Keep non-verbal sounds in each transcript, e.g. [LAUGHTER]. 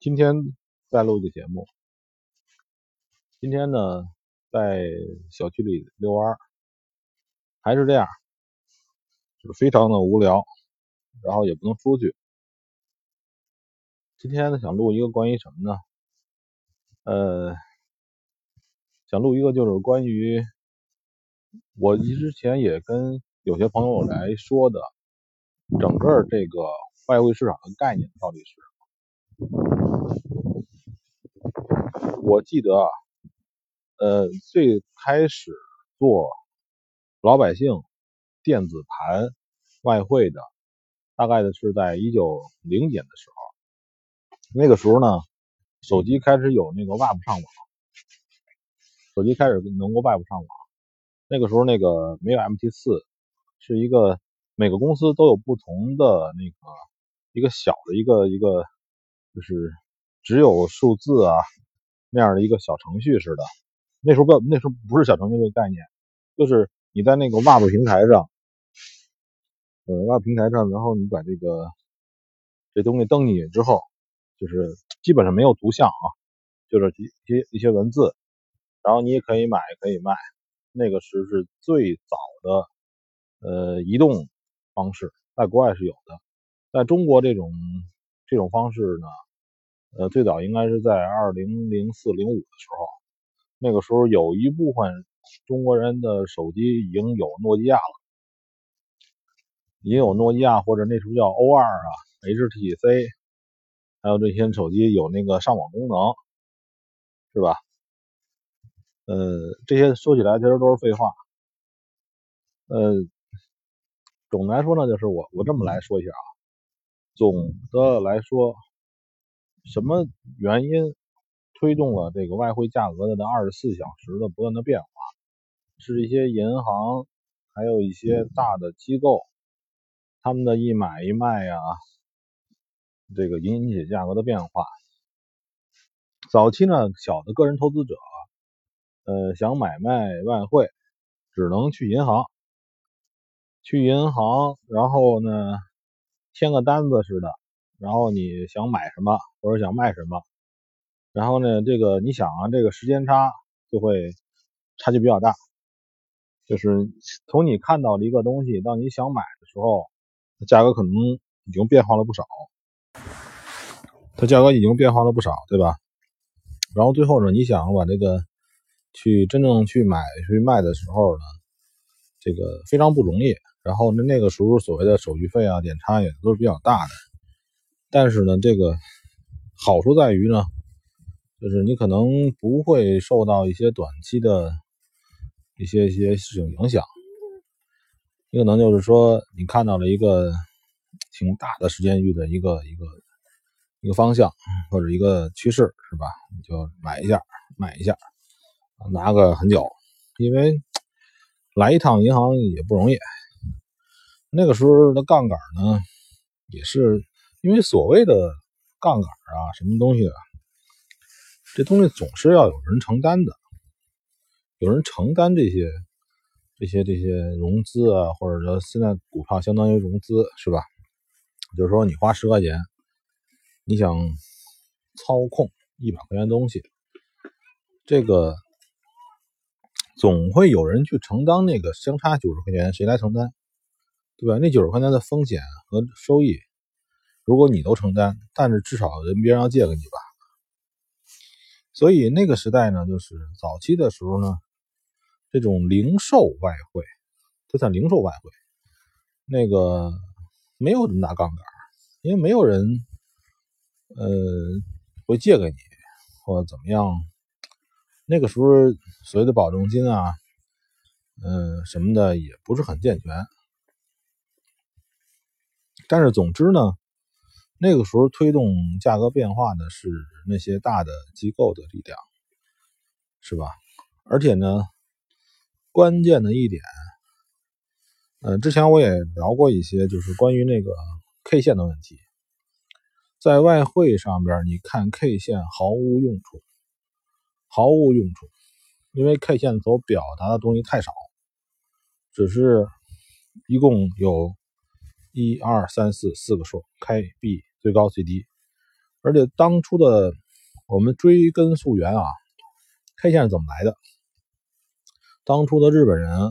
今天再录一个节目。今天呢，在小区里遛弯，还是这样，就是非常的无聊，然后也不能出去。今天呢，想录一个关于什么呢？呃，想录一个就是关于我之前也跟有些朋友来说的，整个这个外汇市场的概念到底是什么。我记得，呃，最开始做老百姓电子盘外汇的，大概的是在一九零年的时候。那个时候呢，手机开始有那个 Web 上网，手机开始能够 Web 上网。那个时候那个没有 MT 四，是一个每个公司都有不同的那个一个小的一个一个，就是只有数字啊。那样的一个小程序似的，那时候不，那时候不是小程序这个概念，就是你在那个 Web 平台上，呃，Web 平台上，然后你把这个这东西登进去之后，就是基本上没有图像啊，就是一些一些文字，然后你也可以买，可以卖。那个时是最早的呃移动方式，在国外是有的，在中国这种这种方式呢。呃，最早应该是在二零零四零五的时候，那个时候有一部分中国人的手机已经有诺基亚了，也有诺基亚或者那时候叫 O 二啊、HTC，还有这些手机有那个上网功能，是吧？呃，这些说起来其实都是废话。呃，总的来说呢，就是我我这么来说一下啊，总的来说。什么原因推动了这个外汇价格的的二十四小时的不断的变化？是一些银行，还有一些大的机构，他们的一买一卖呀，这个引起价格的变化。早期呢，小的个人投资者，呃，想买卖外汇，只能去银行，去银行，然后呢，签个单子似的。然后你想买什么或者想卖什么，然后呢，这个你想啊，这个时间差就会差距比较大，就是从你看到的一个东西到你想买的时候，价格可能已经变化了不少，它价格已经变化了不少，对吧？然后最后呢，你想把这个去真正去买去卖的时候呢，这个非常不容易。然后那那个时候所谓的手续费啊、点差也都是比较大的。但是呢，这个好处在于呢，就是你可能不会受到一些短期的一些一些事情影响。你可能就是说，你看到了一个挺大的时间域的一个一个一个方向或者一个趋势，是吧？你就买一下，买一下，拿个很久，因为来一趟银行也不容易。那个时候的杠杆呢，也是。因为所谓的杠杆啊，什么东西啊，这东西总是要有人承担的，有人承担这些、这些、这些融资啊，或者说现在股票相当于融资，是吧？就是说你花十块钱，你想操控一百块钱东西，这个总会有人去承担那个相差九十块钱，谁来承担？对吧？那九十块钱的风险和收益。如果你都承担，但是至少人别人要借给你吧。所以那个时代呢，就是早期的时候呢，这种零售外汇，它算零售外汇，那个没有这么大杠杆，因为没有人，呃，会借给你或者怎么样。那个时候所谓的保证金啊，嗯，什么的也不是很健全。但是总之呢。那个时候推动价格变化的是那些大的机构的力量，是吧？而且呢，关键的一点，呃，之前我也聊过一些，就是关于那个 K 线的问题。在外汇上边，你看 K 线毫无用处，毫无用处，因为 K 线所表达的东西太少，只是一共有一二三四四个数，开 B。最高最低，而且当初的我们追根溯源啊，K 线是怎么来的？当初的日本人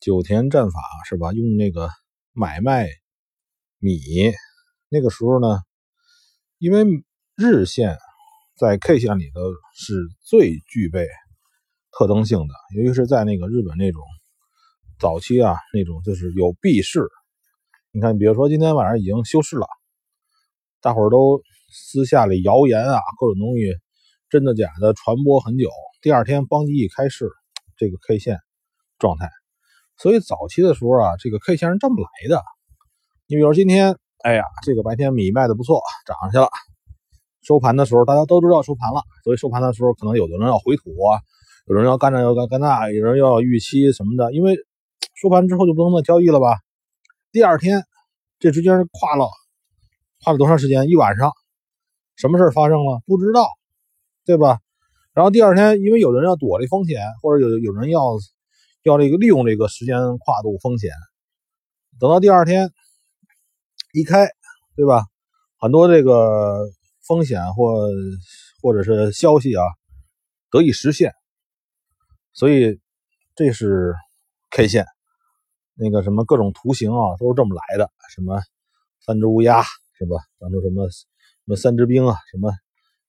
九田战法是吧？用那个买卖米，那个时候呢，因为日线在 K 线里头是最具备特征性的，尤其是在那个日本那种早期啊，那种就是有避市。你看，比如说今天晚上已经休市了，大伙儿都私下里谣言啊，各种东西真的假的传播很久，第二天邦基一开市。这个 K 线状态，所以早期的时候啊，这个 K 线是这么来的。你比如今天，哎呀，这个白天米卖的不错，涨上去了。收盘的时候，大家都知道收盘了，所以收盘的时候，可能有的人要回吐啊，有人要干这要干干那，有人要预期什么的。因为 [TSK] 收盘之后就不能再交易了吧？第二天，这之间跨了花了多长时间？一晚上，什么事发生了？不知道，对吧？然后第二天，因为有人要躲这风险，或者有有人要要这个利用这个时间跨度风险，等到第二天一开，对吧？很多这个风险或或者是消息啊得以实现，所以这是 K 线，那个什么各种图形啊都是这么来的，什么三只乌鸦是吧？当初什么什么三只兵啊什么。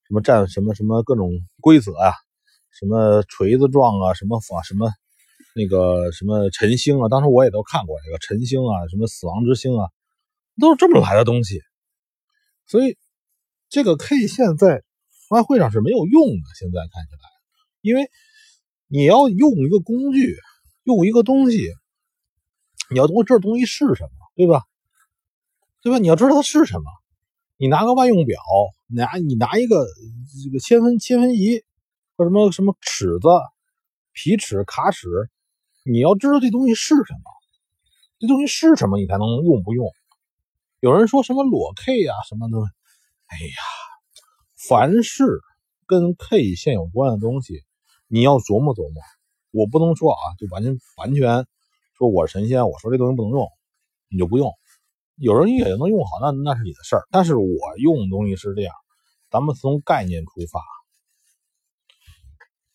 什么战什么什么各种规则啊，什么锤子状啊，什么法什么那个什么晨星啊，当时我也都看过这个晨星啊，什么死亡之星啊，都是这么来的东西。所以这个 K 线在外汇上是没有用的。现在看起来，因为你要用一个工具，用一个东西，你要知道这东西是什么，对吧？对吧？你要知道它是什么。你拿个万用表，拿你拿一个这个千分千分仪或什么什么尺子、皮尺、卡尺，你要知道这东西是什么，这东西是什么，你才能用不用。有人说什么裸 K 呀什么的，哎呀，凡是跟 K 线有关的东西，你要琢磨琢磨。我不能说啊，就完全完全说我是神仙，我说这东西不能用，你就不用。有人也能用好，那那是你的事儿。但是我用东西是这样，咱们从概念出发，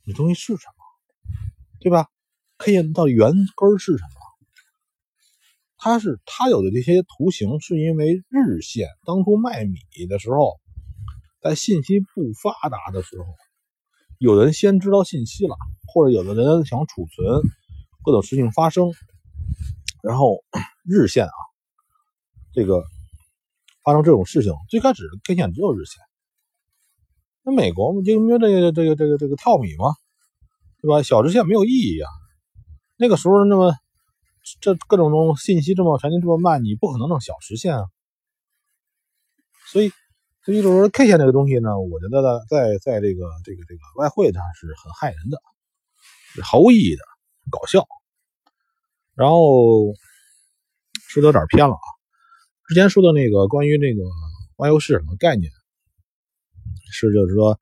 你东西是什么，对吧？K 线到原根是什么？它是它有的这些图形，是因为日线当初卖米的时候，在信息不发达的时候，有人先知道信息了，或者有的人想储存各种事情发生，然后日线啊。这个发生这种事情，最开始 K 线只有日线。那美国就因为这个这个这个这个套米嘛，对吧？小时线没有意义啊。那个时候那么这各种东信息这么传递这么慢，你不可能弄小时线啊。所以所以就是说 K 线这个东西呢，我觉得呢，在在这个这个这个外汇上是很害人的，毫无意义的，搞笑。然后说的有点偏了啊。之前说的那个关于那个外游市场的概念，是就是说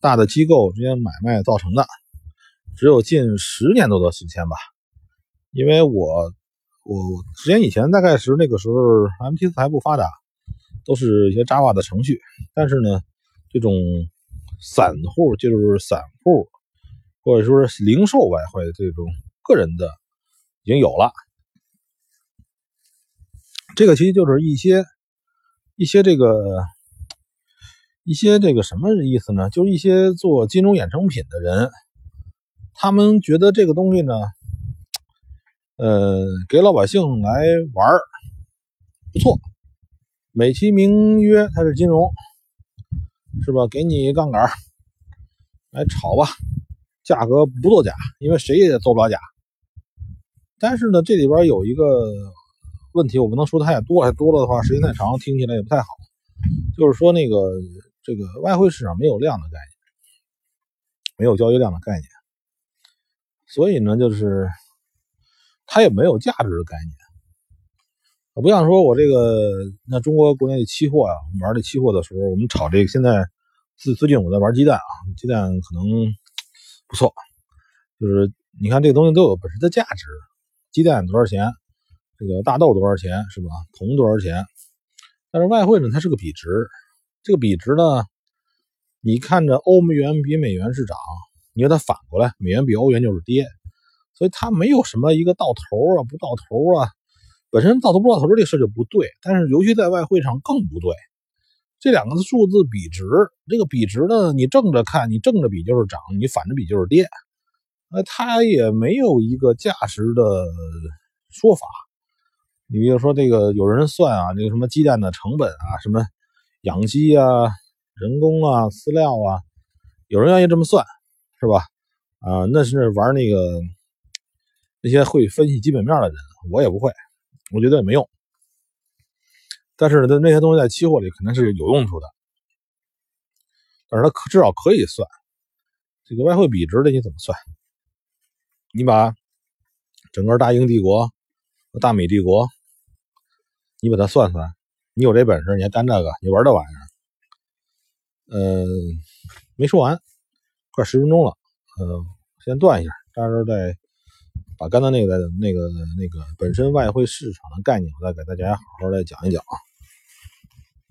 大的机构之间买卖造成的，只有近十年多的时间吧。因为我我时间以前大概是那个时候 MT 四还不发达，都是一些 Java 的程序。但是呢，这种散户就是散户，或者说是零售外汇这种个人的已经有了。这个其实就是一些一些这个一些这个什么意思呢？就是一些做金融衍生品的人，他们觉得这个东西呢，呃，给老百姓来玩不错，美其名曰它是金融，是吧？给你杠杆来炒吧，价格不作假，因为谁也做不了假。但是呢，这里边有一个。问题我不能说太多，太多了的话，时间太长，听起来也不太好。就是说，那个这个外汇市场没有量的概念，没有交易量的概念，所以呢，就是它也没有价值的概念。我不像说我这个，那中国国内的期货啊，玩这期货的时候，我们炒这个，现在最最近我在玩鸡蛋啊，鸡蛋可能不错，就是你看这个东西都有本身的价值，鸡蛋多少钱？这个大豆多少钱是吧？铜多少钱？但是外汇呢，它是个比值，这个比值呢，你看着欧元比美元是涨，你给它反过来，美元比欧元就是跌，所以它没有什么一个到头啊不到头啊，本身到头不到头这事就不对，但是尤其在外汇上更不对。这两个数字比值，这个比值呢，你正着看，你正着比就是涨，你反着比就是跌。呃，它也没有一个价值的说法。你比如说这个，有人算啊，那个什么鸡蛋的成本啊，什么养鸡啊、人工啊、饲料啊，有人愿意这么算，是吧？啊，那是玩那个那些会分析基本面的人，我也不会，我觉得也没用。但是呢，那些东西在期货里肯定是有用处的，但是它至少可以算这个外汇比值的，你怎么算？你把整个大英帝国、大米帝国，你把它算算，你有这本事，你还干这个？你玩这玩意儿？嗯，没说完，快十分钟了，呃，先断一下，到时候再把刚才那个、那个、那个本身外汇市场的概念，我再给大家好好的讲一讲啊。